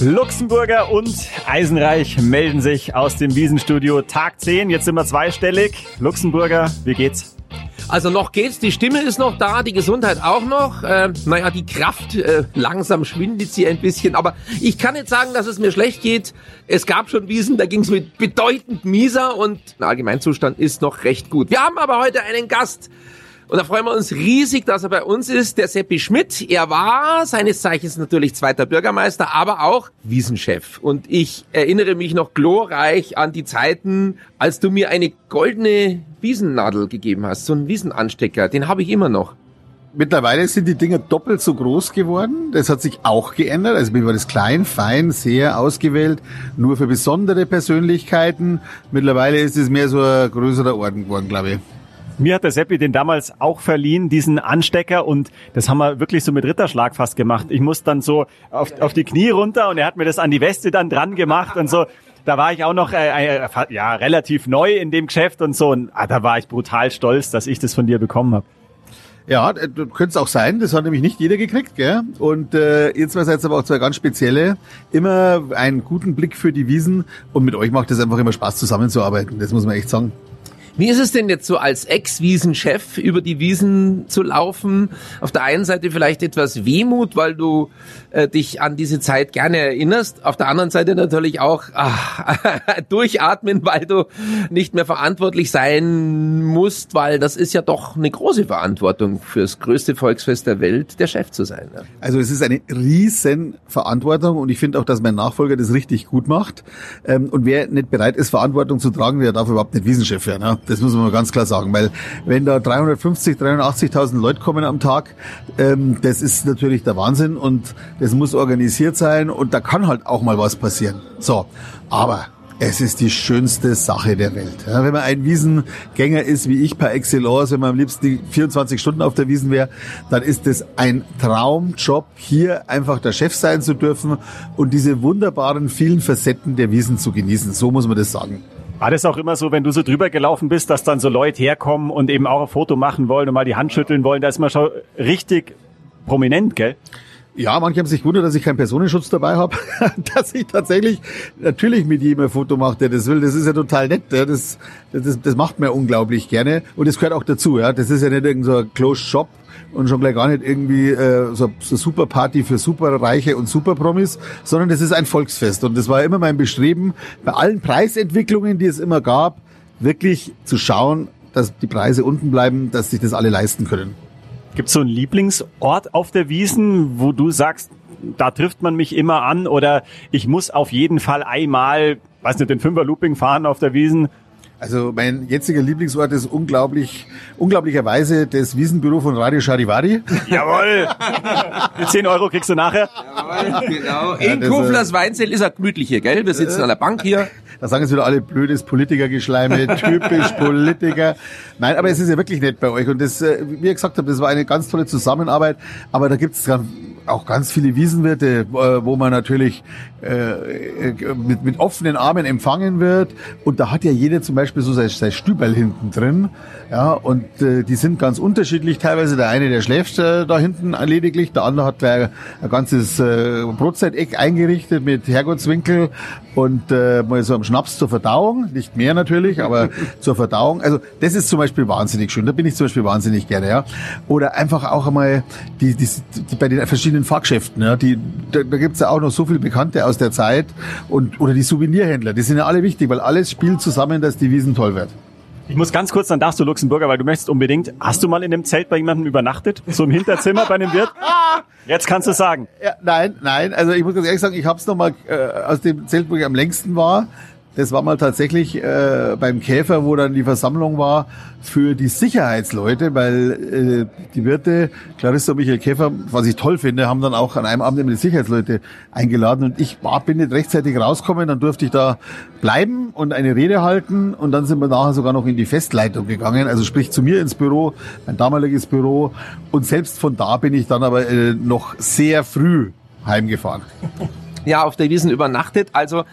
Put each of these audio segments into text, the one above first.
Luxemburger und Eisenreich melden sich aus dem Wiesenstudio. Tag 10, jetzt sind wir zweistellig. Luxemburger, wie geht's? Also noch geht's, die Stimme ist noch da, die Gesundheit auch noch. Äh, naja, die Kraft, äh, langsam schwindet sie ein bisschen. Aber ich kann nicht sagen, dass es mir schlecht geht. Es gab schon Wiesen, da ging's mit bedeutend mieser und der Allgemeinzustand ist noch recht gut. Wir haben aber heute einen Gast. Und da freuen wir uns riesig, dass er bei uns ist, der Seppi Schmidt. Er war seines Zeichens natürlich zweiter Bürgermeister, aber auch Wiesenchef. Und ich erinnere mich noch glorreich an die Zeiten, als du mir eine goldene Wiesennadel gegeben hast, so einen Wiesenanstecker. Den habe ich immer noch. Mittlerweile sind die Dinger doppelt so groß geworden. Das hat sich auch geändert. Also mir war das klein, fein, sehr ausgewählt, nur für besondere Persönlichkeiten. Mittlerweile ist es mehr so ein größerer Orden geworden, glaube ich. Mir hat der Seppi den damals auch verliehen, diesen Anstecker und das haben wir wirklich so mit Ritterschlag fast gemacht. Ich muss dann so auf, auf die Knie runter und er hat mir das an die Weste dann dran gemacht und so. Da war ich auch noch äh, äh, ja relativ neu in dem Geschäft und so und ah, da war ich brutal stolz, dass ich das von dir bekommen habe. Ja, könnte es auch sein. Das hat nämlich nicht jeder gekriegt, gell? Und äh, zwei seid aber auch zwei ganz spezielle. Immer einen guten Blick für die Wiesen und mit euch macht es einfach immer Spaß zusammenzuarbeiten. Das muss man echt sagen. Wie ist es denn jetzt so als Ex-Wiesenchef über die Wiesen zu laufen? Auf der einen Seite vielleicht etwas Wehmut, weil du äh, dich an diese Zeit gerne erinnerst. Auf der anderen Seite natürlich auch ach, durchatmen, weil du nicht mehr verantwortlich sein musst, weil das ist ja doch eine große Verantwortung fürs größte Volksfest der Welt, der Chef zu sein. Ja. Also es ist eine riesen Verantwortung und ich finde auch, dass mein Nachfolger das richtig gut macht. Ähm, und wer nicht bereit ist, Verantwortung zu tragen, der darf überhaupt nicht Wiesenchef werden. Ja? Das muss man ganz klar sagen, weil wenn da 350, 380.000 Leute kommen am Tag, ähm, das ist natürlich der Wahnsinn und das muss organisiert sein und da kann halt auch mal was passieren. So, aber es ist die schönste Sache der Welt. Ja, wenn man ein Wiesengänger ist, wie ich par excellence, wenn man am liebsten die 24 Stunden auf der Wiesen wäre, dann ist es ein Traumjob, hier einfach der Chef sein zu dürfen und diese wunderbaren vielen Facetten der Wiesen zu genießen. So muss man das sagen. War das auch immer so, wenn du so drüber gelaufen bist, dass dann so Leute herkommen und eben auch ein Foto machen wollen und mal die Hand schütteln wollen? Da ist man schon richtig prominent, gell? Ja, manche haben sich gewundert, dass ich keinen Personenschutz dabei habe, dass ich tatsächlich natürlich mit jedem ein Foto mache, der das will. Das ist ja total nett. Das, das, das macht mir unglaublich gerne und das gehört auch dazu. Ja, das ist ja nicht irgendein so Closed Shop und schon gleich gar nicht irgendwie äh, so, so super Party für Superreiche und Superpromis, sondern das ist ein Volksfest und das war immer mein Bestreben, bei allen Preisentwicklungen, die es immer gab, wirklich zu schauen, dass die Preise unten bleiben, dass sich das alle leisten können. Gibt es so einen Lieblingsort auf der Wiesen, wo du sagst, da trifft man mich immer an oder ich muss auf jeden Fall einmal, weiß nicht, den Fünfer Looping fahren auf der Wiesen? Also mein jetziger Lieblingsort ist unglaublich, unglaublicherweise das Wiesenbüro von Radio Charivari. Jawohl! Die 10 Euro kriegst du nachher. Jawohl, genau. In ja, Kuflers Weinzell ist er gemütlich hier, gell? Wir sitzen an der Bank hier. Da sagen jetzt wieder alle blödes Politikergeschleime, typisch Politiker. Nein, aber es ist ja wirklich nett bei euch. Und das, äh, wie ihr gesagt habt, das war eine ganz tolle Zusammenarbeit. Aber da gibt es auch ganz viele Wiesenwirte, äh, wo man natürlich äh, mit, mit offenen Armen empfangen wird. Und da hat ja jeder zum Beispiel so sein, sein Stüberl hinten drin. Ja, und äh, die sind ganz unterschiedlich. Teilweise der eine, der schläft äh, da hinten lediglich, der andere hat gleich ein ganzes äh, Brotzeit-Eck eingerichtet mit Herrgottswinkel und äh, mal so am Schnaps zur Verdauung. Nicht mehr natürlich, aber zur Verdauung. Also das ist zum Beispiel wahnsinnig schön. Da bin ich zum Beispiel wahnsinnig gerne. Ja. Oder einfach auch einmal die, die, die bei den verschiedenen Fachgeschäften. Ja, die, da, da gibt's ja auch noch so viele Bekannte aus der Zeit und oder die Souvenirhändler. Die sind ja alle wichtig, weil alles spielt zusammen, dass die Wiesen toll wird. Ich muss ganz kurz, dann darfst du Luxemburger, weil du möchtest unbedingt. Hast du mal in einem Zelt bei jemandem übernachtet? So im Hinterzimmer bei einem Wirt? Jetzt kannst du sagen. Ja, nein, nein. Also ich muss ganz ehrlich sagen, ich habe es nochmal äh, aus dem Zelt, wo ich am längsten war, Das war mal tatsächlich äh, beim Käfer, wo dann die Versammlung war für die Sicherheitsleute, weil äh, die Wirte, Clarissa und Michael Käfer, was ich toll finde, haben dann auch an einem Abend immer die Sicherheitsleute eingeladen und ich war, bin nicht rechtzeitig rausgekommen, dann durfte ich da bleiben und eine Rede halten und dann sind wir nachher sogar noch in die Festleitung gegangen, also sprich zu mir ins Büro, mein damaliges Büro und selbst von da bin ich dann aber äh, noch sehr früh heimgefahren. Ja, auf der Wiesen übernachtet, also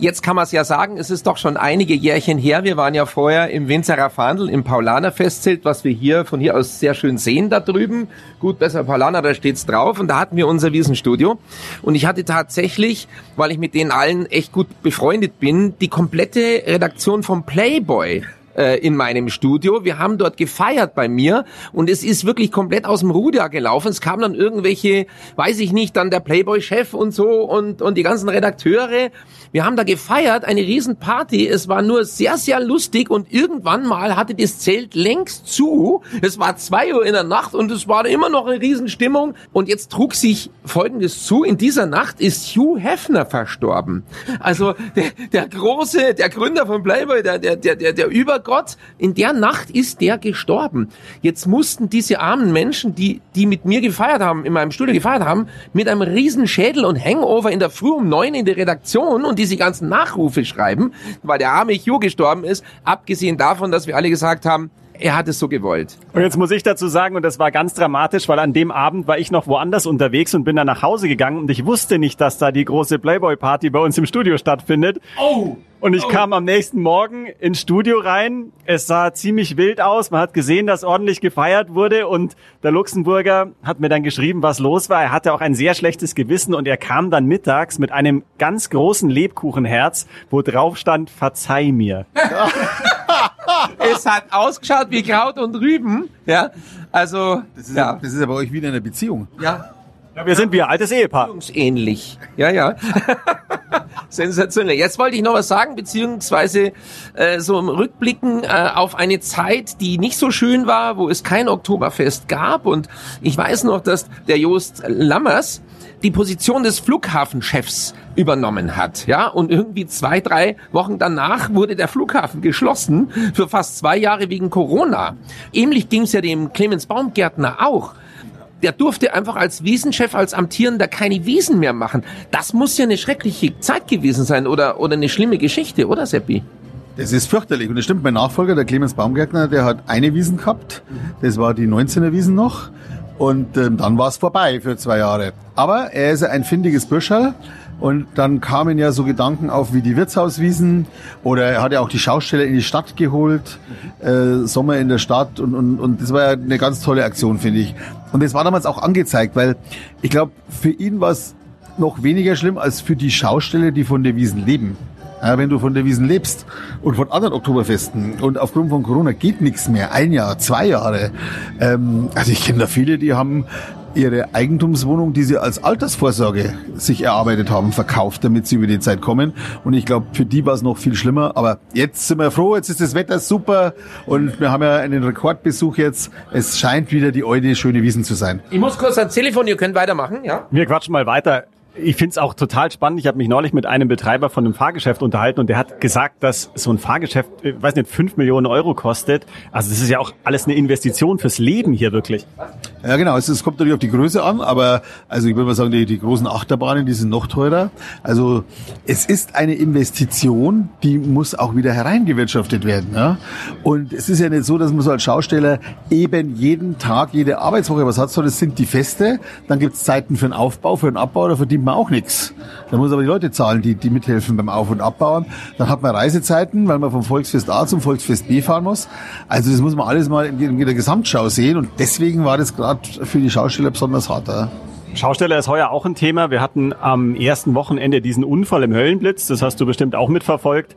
Jetzt kann man es ja sagen, es ist doch schon einige Jährchen her. Wir waren ja vorher im Winzerer Fandel im Paulaner Festzelt, was wir hier von hier aus sehr schön sehen da drüben. Gut, besser Paulaner, da steht's drauf. Und da hatten wir unser Wiesenstudio. Und ich hatte tatsächlich, weil ich mit denen allen echt gut befreundet bin, die komplette Redaktion vom Playboy äh, in meinem Studio. Wir haben dort gefeiert bei mir und es ist wirklich komplett aus dem Ruder gelaufen. Es kamen dann irgendwelche, weiß ich nicht, dann der Playboy-Chef und so und, und die ganzen Redakteure. Wir haben da gefeiert, eine Riesenparty. Es war nur sehr, sehr lustig und irgendwann mal hatte das Zelt längst zu. Es war zwei Uhr in der Nacht und es war immer noch eine Riesenstimmung. Und jetzt trug sich Folgendes zu. In dieser Nacht ist Hugh Hefner verstorben. Also der, der große, der Gründer von Playboy, der, der, der, der, der Übergott. In der Nacht ist der gestorben. Jetzt mussten diese armen Menschen, die, die mit mir gefeiert haben, in meinem Studio gefeiert haben, mit einem Riesenschädel und Hangover in der Früh um neun in die Redaktion und diese ganzen Nachrufe schreiben, weil der arme Hugh gestorben ist, abgesehen davon, dass wir alle gesagt haben, er hat es so gewollt. Und jetzt muss ich dazu sagen, und das war ganz dramatisch, weil an dem Abend war ich noch woanders unterwegs und bin dann nach Hause gegangen und ich wusste nicht, dass da die große Playboy-Party bei uns im Studio stattfindet. Oh! Und ich kam am nächsten Morgen ins Studio rein. Es sah ziemlich wild aus. Man hat gesehen, dass ordentlich gefeiert wurde. Und der Luxemburger hat mir dann geschrieben, was los war. Er hatte auch ein sehr schlechtes Gewissen und er kam dann mittags mit einem ganz großen Lebkuchenherz, wo drauf stand, verzeih mir. es hat ausgeschaut wie Kraut und Rüben. Ja, also Das ist ja, das ist ja bei euch wieder eine Beziehung. ja, Ja, wir sind wie ein altes Ehepaar. ähnlich. Ja, ja. Sensationell. Jetzt wollte ich noch was sagen, beziehungsweise äh, so im Rückblicken äh, auf eine Zeit, die nicht so schön war, wo es kein Oktoberfest gab. Und ich weiß noch, dass der Jost Lammers die Position des Flughafenchefs übernommen hat, ja, und irgendwie zwei, drei Wochen danach wurde der Flughafen geschlossen für fast zwei Jahre wegen Corona. Ähnlich ging es ja dem Clemens Baumgärtner auch der durfte einfach als Wiesenchef, als Amtierender keine Wiesen mehr machen. Das muss ja eine schreckliche Zeit gewesen sein oder, oder eine schlimme Geschichte, oder Seppi? Das ist fürchterlich. Und das stimmt, mein Nachfolger, der Clemens Baumgärtner, der hat eine Wiesen gehabt. Das war die 19er Wiesen noch. Und ähm, dann war es vorbei für zwei Jahre. Aber er ist ein findiges Bürscherl. Und dann kamen ja so Gedanken auf wie die Wirtshauswiesen oder er hat ja auch die Schausteller in die Stadt geholt, äh, Sommer in der Stadt und, und, und das war ja eine ganz tolle Aktion, finde ich. Und das war damals auch angezeigt, weil ich glaube, für ihn war es noch weniger schlimm als für die Schausteller, die von der Wiesen leben. Ja, wenn du von der Wiesen lebst und von anderen Oktoberfesten und aufgrund von Corona geht nichts mehr, ein Jahr, zwei Jahre. Ähm, also ich kenne da viele, die haben ihre Eigentumswohnung, die sie als Altersvorsorge sich erarbeitet haben, verkauft, damit sie über die Zeit kommen. Und ich glaube, für die war es noch viel schlimmer. Aber jetzt sind wir froh, jetzt ist das Wetter super und wir haben ja einen Rekordbesuch jetzt. Es scheint wieder die alte schöne Wiesen zu sein. Ich muss kurz ans Telefon, ihr könnt weitermachen, ja? Wir quatschen mal weiter. Ich find's auch total spannend. Ich habe mich neulich mit einem Betreiber von einem Fahrgeschäft unterhalten und der hat gesagt, dass so ein Fahrgeschäft, ich weiß nicht, fünf Millionen Euro kostet. Also das ist ja auch alles eine Investition fürs Leben hier wirklich. Ja, genau. Es, es kommt natürlich auf die Größe an, aber also ich würde mal sagen, die, die großen Achterbahnen, die sind noch teurer. Also es ist eine Investition, die muss auch wieder hereingewirtschaftet werden. Ja? Und es ist ja nicht so, dass man so als Schausteller eben jeden Tag, jede Arbeitswoche was hat, sondern es sind die Feste. Dann gibt's Zeiten für den Aufbau, für den Abbau, da verdient man auch nichts. Da muss aber die Leute zahlen, die, die mithelfen beim Auf- und Abbauen. Dann hat man Reisezeiten, weil man vom Volksfest A zum Volksfest B fahren muss. Also das muss man alles mal in, in der Gesamtschau sehen. Und deswegen war das gerade für die Schausteller besonders hart. Ja? Schausteller ist heuer auch ein Thema. Wir hatten am ersten Wochenende diesen Unfall im Höllenblitz. Das hast du bestimmt auch mitverfolgt.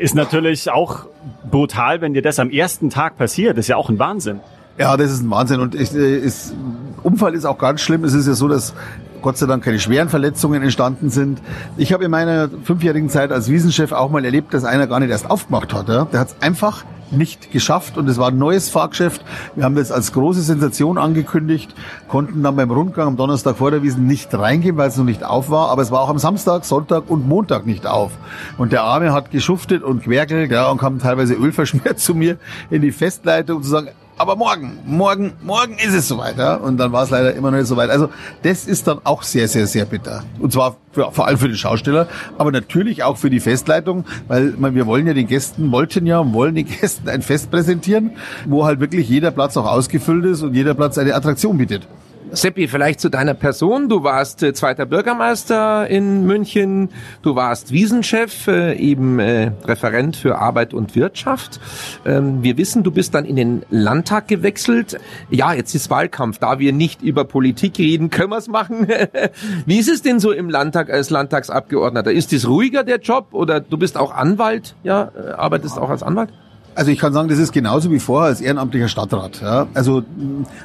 Ist natürlich auch brutal, wenn dir das am ersten Tag passiert. Das ist ja auch ein Wahnsinn. Ja, das ist ein Wahnsinn. Und ich, äh, ist, Unfall ist auch ganz schlimm. Es ist ja so, dass Gott sei Dank keine schweren Verletzungen entstanden sind. Ich habe in meiner fünfjährigen Zeit als Wiesenchef auch mal erlebt, dass einer gar nicht erst aufgemacht hat. Ja? Der hat es einfach nicht geschafft und es war ein neues Fahrgeschäft. Wir haben das als große Sensation angekündigt, konnten dann beim Rundgang am Donnerstag vor der Wiesen nicht reingehen, weil es noch nicht auf war, aber es war auch am Samstag, Sonntag und Montag nicht auf. Und der Arme hat geschuftet und querkelt, ja, und kam teilweise ölverschmiert zu mir in die Festleitung, zu sagen, aber morgen, morgen, morgen ist es soweit. Ja? Und dann war es leider immer noch nicht soweit. Also das ist dann auch sehr, sehr, sehr bitter. Und zwar für, vor allem für den Schausteller, aber natürlich auch für die Festleitung, weil man, wir wollen ja den Gästen, wollten ja und wollen den Gästen ein Fest präsentieren, wo halt wirklich jeder Platz auch ausgefüllt ist und jeder Platz eine Attraktion bietet. Seppi, vielleicht zu deiner Person. Du warst äh, zweiter Bürgermeister in München, du warst Wiesenchef, äh, eben äh, Referent für Arbeit und Wirtschaft. Ähm, wir wissen, du bist dann in den Landtag gewechselt. Ja, jetzt ist Wahlkampf. Da wir nicht über Politik reden, können wir es machen. Wie ist es denn so im Landtag als Landtagsabgeordneter? Ist es ruhiger der Job oder du bist auch Anwalt? Ja, äh, arbeitest auch als Anwalt? Also ich kann sagen, das ist genauso wie vorher als ehrenamtlicher Stadtrat. Ja. Also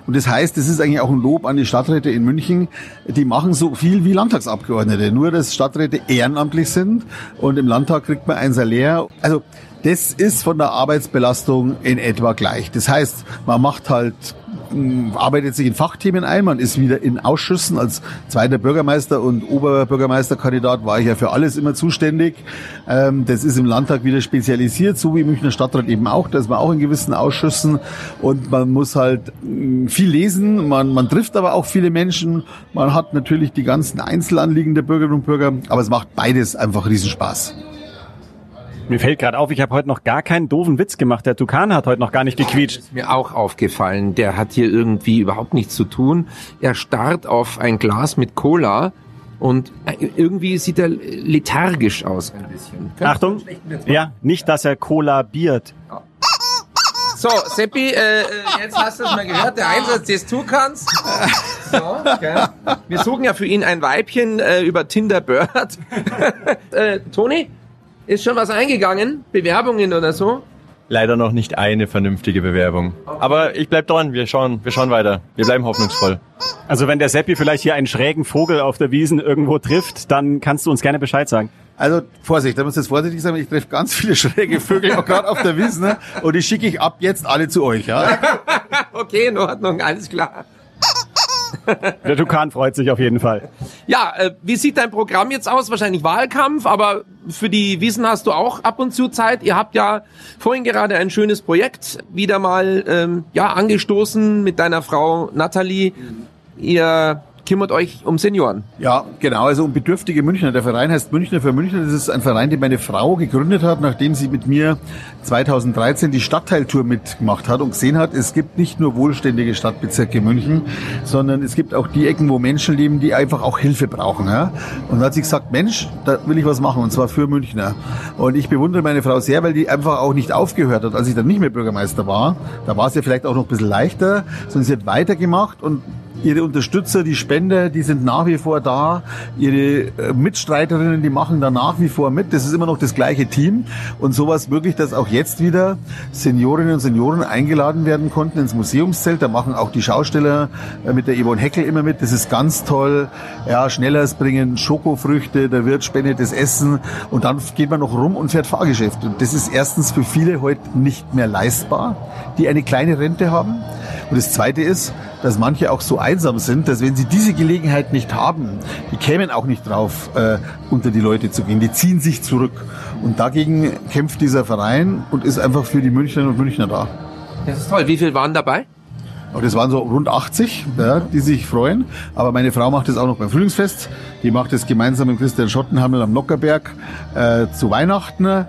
und das heißt, das ist eigentlich auch ein Lob an die Stadträte in München. Die machen so viel wie Landtagsabgeordnete, nur dass Stadträte ehrenamtlich sind und im Landtag kriegt man ein Salär. Also das ist von der Arbeitsbelastung in etwa gleich. Das heißt, man macht halt arbeitet sich in Fachthemen ein, man ist wieder in Ausschüssen. Als zweiter Bürgermeister und Oberbürgermeisterkandidat war ich ja für alles immer zuständig. Ähm, das ist im Landtag wieder spezialisiert, so wie im Münchner Stadtrat eben auch. Da ist man auch in gewissen Ausschüssen und man muss halt viel lesen. Man, man trifft aber auch viele Menschen. Man hat natürlich die ganzen Einzelanliegen der Bürgerinnen und Bürger, aber es macht beides einfach Riesenspaß. Mir fällt gerade auf, ich habe heute noch gar keinen doofen Witz gemacht. Der Tukan hat heute noch gar nicht gequietscht. Ist mir auch aufgefallen. Der hat hier irgendwie überhaupt nichts zu tun. Er starrt auf ein Glas mit Cola und äh, irgendwie sieht er lethargisch aus ein bisschen. Achtung, ja, nicht, dass er Cola biert. So, Seppi, äh, äh, jetzt hast du es mal gehört, der Einsatz des Tukans. So, okay. Wir suchen ja für ihn ein Weibchen äh, über Tinder Bird. äh, Toni, ist schon was eingegangen? Bewerbungen oder so? Leider noch nicht eine vernünftige Bewerbung. Aber ich bleib dran, wir schauen, wir schauen weiter. Wir bleiben hoffnungsvoll. Also wenn der Seppi vielleicht hier einen schrägen Vogel auf der Wiesen irgendwo trifft, dann kannst du uns gerne Bescheid sagen. Also Vorsicht, da muss jetzt vorsichtig sein, ich treffe ganz viele schräge Vögel, auch gerade auf der Wiesen, ne? und die schicke ich ab jetzt alle zu euch. Ja? okay, in Ordnung, alles klar. Der Tukan freut sich auf jeden Fall. Ja, äh, wie sieht dein Programm jetzt aus? Wahrscheinlich Wahlkampf, aber für die Wiesen hast du auch ab und zu Zeit. Ihr habt ja vorhin gerade ein schönes Projekt wieder mal ähm, ja angestoßen mit deiner Frau Nathalie. Ihr kümmert euch um Senioren. Ja, genau, also um bedürftige Münchner. Der Verein heißt Münchner für Münchner. Das ist ein Verein, den meine Frau gegründet hat, nachdem sie mit mir 2013 die Stadtteiltour mitgemacht hat und gesehen hat, es gibt nicht nur wohlständige Stadtbezirke München, sondern es gibt auch die Ecken, wo Menschen leben, die einfach auch Hilfe brauchen. Ja? Und da hat sie gesagt, Mensch, da will ich was machen und zwar für Münchner. Und ich bewundere meine Frau sehr, weil die einfach auch nicht aufgehört hat, als ich dann nicht mehr Bürgermeister war. Da war es ja vielleicht auch noch ein bisschen leichter, sondern sie hat weitergemacht und Ihre Unterstützer, die Spender, die sind nach wie vor da. Ihre äh, Mitstreiterinnen, die machen da nach wie vor mit. Das ist immer noch das gleiche Team. Und sowas möglich, dass auch jetzt wieder Seniorinnen und Senioren eingeladen werden konnten ins Museumszelt. Da machen auch die Schausteller äh, mit der Yvonne Heckel immer mit. Das ist ganz toll. Ja, Schnellers bringen Schokofrüchte, der Wirt spendet das Essen. Und dann geht man noch rum und fährt Fahrgeschäft. Und das ist erstens für viele heute nicht mehr leistbar, die eine kleine Rente haben. Und das Zweite ist, dass manche auch so einsam sind, dass wenn sie diese Gelegenheit nicht haben, die kämen auch nicht drauf, äh, unter die Leute zu gehen. Die ziehen sich zurück. Und dagegen kämpft dieser Verein und ist einfach für die Münchnerinnen und Münchner da. Das ist toll. Wie viele waren dabei? Aber das waren so rund 80, ja, die sich freuen. Aber meine Frau macht das auch noch beim Frühlingsfest. Die macht es gemeinsam mit Christian Schottenhammel am Lockerberg äh, zu Weihnachten.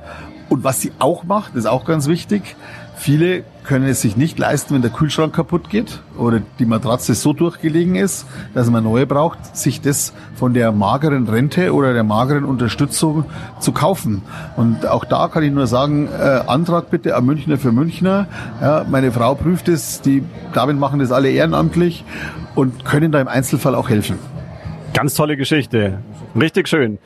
Und was sie auch macht, ist auch ganz wichtig. Viele können es sich nicht leisten, wenn der Kühlschrank kaputt geht oder die Matratze so durchgelegen ist, dass man neue braucht, sich das von der mageren Rente oder der mageren Unterstützung zu kaufen. Und auch da kann ich nur sagen, äh, Antrag bitte am Münchner für Münchner. Ja, meine Frau prüft es, die Damen machen das alle ehrenamtlich und können da im Einzelfall auch helfen. Ganz tolle Geschichte. Richtig schön.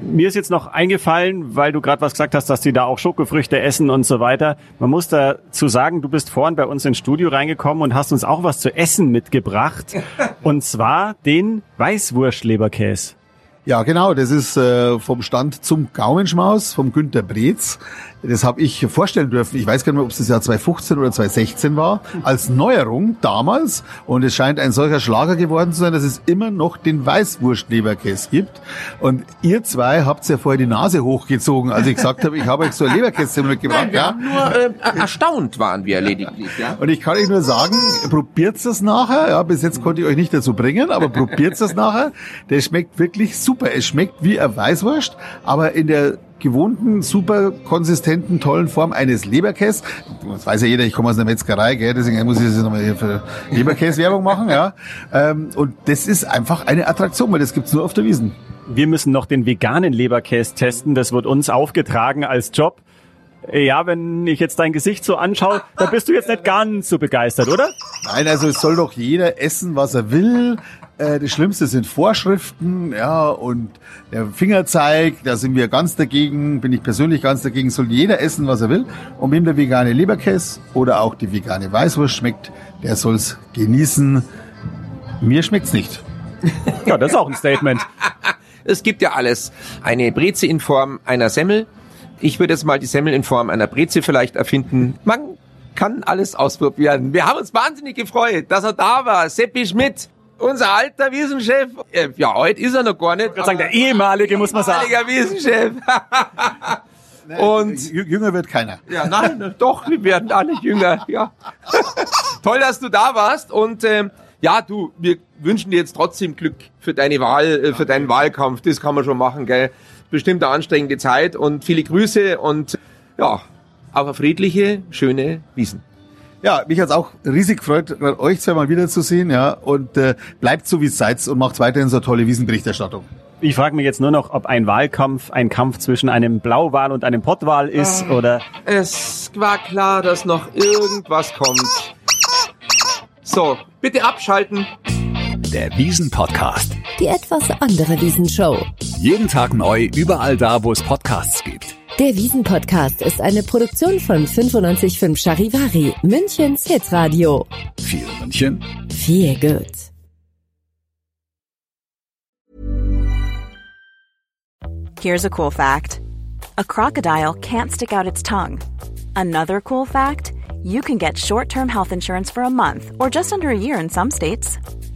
Mir ist jetzt noch eingefallen, weil du gerade was gesagt hast, dass die da auch Schokofrüchte essen und so weiter. Man muss dazu sagen, du bist vorhin bei uns ins Studio reingekommen und hast uns auch was zu essen mitgebracht. und zwar den Weißwurstleberkäse. Ja, genau. Das ist äh, vom Stand zum Gaumenschmaus vom Günter Breetz. Das habe ich vorstellen dürfen. Ich weiß gar nicht mehr, ob es das Jahr 2015 oder 2016 war. Als Neuerung damals. Und es scheint ein solcher Schlager geworden zu sein, dass es immer noch den Weißwurst-Leberkäse gibt. Und ihr zwei habt ja vorher die Nase hochgezogen, als ich gesagt habe, ich habe euch so ein Leberkäse mitgebracht. Wir ja. nur äh, erstaunt waren wir lediglich. Ja? Und ich kann euch nur sagen, probiert es nachher. Ja, bis jetzt konnte ich euch nicht dazu bringen, aber probiert es nachher. Der schmeckt wirklich super. Es schmeckt wie ein Weißwurst, aber in der gewohnten, super konsistenten, tollen Form eines Leberkäse. Das weiß ja jeder, ich komme aus einer Metzgerei, gell, deswegen muss ich das nochmal hier für Leberkäse-Werbung machen. ja. Ähm, und das ist einfach eine Attraktion, weil das gibt's nur auf der Wiesen. Wir müssen noch den veganen Leberkäse testen. Das wird uns aufgetragen als Job. Ja, wenn ich jetzt dein Gesicht so anschaue, da bist du jetzt nicht ganz so begeistert, oder? Nein, also es soll doch jeder essen, was er will. Äh, das Schlimmste sind Vorschriften, ja, und der Fingerzeig, da sind wir ganz dagegen, bin ich persönlich ganz dagegen, soll jeder essen, was er will. Und wem der vegane Leberkäse oder auch die vegane Weißwurst schmeckt, der soll's genießen. Mir schmeckt's nicht. Ja, das ist auch ein Statement. Es gibt ja alles. Eine Breze in Form einer Semmel. Ich würde jetzt mal die Semmel in Form einer Breze vielleicht erfinden. Man kann alles ausprobieren. Wir haben uns wahnsinnig gefreut, dass er da war. Seppi Schmidt, unser alter Wiesenchef. Äh, Ja, heute ist er noch gar nicht. Ich würde sagen, der ehemalige, muss man sagen. ehemaliger Wiesenchef. Und Jü- Jünger wird keiner. ja, nein, doch, wir werden alle jünger. Ja. Toll, dass du da warst und ähm, ja, du, wir wünschen dir jetzt trotzdem Glück für deine Wahl, äh, für deinen Wahlkampf. Das kann man schon machen, gell? Bestimmt eine anstrengende Zeit und viele Grüße und ja, auf eine friedliche, schöne Wiesen. Ja, mich hat's auch riesig gefreut, euch zwei mal wiederzusehen, ja, und äh, bleibt so wie es seid und macht weiterhin so tolle Wiesenberichterstattung. Ich frage mich jetzt nur noch, ob ein Wahlkampf ein Kampf zwischen einem Blauwal und einem Pottwal ist oder Es war klar, dass noch irgendwas kommt. So, bitte abschalten. Der Wiesen-Podcast. Die etwas andere Wiesenshow. Jeden Tag neu, überall da, wo es Podcasts gibt. Der Wiesen-Podcast ist eine Produktion von 955 Charivari, Münchens Hitradio. Viel München, Viel gut. Here's a cool fact a crocodile can't stick out its tongue. Another cool fact you can get short term health insurance for a month or just under a year in some states.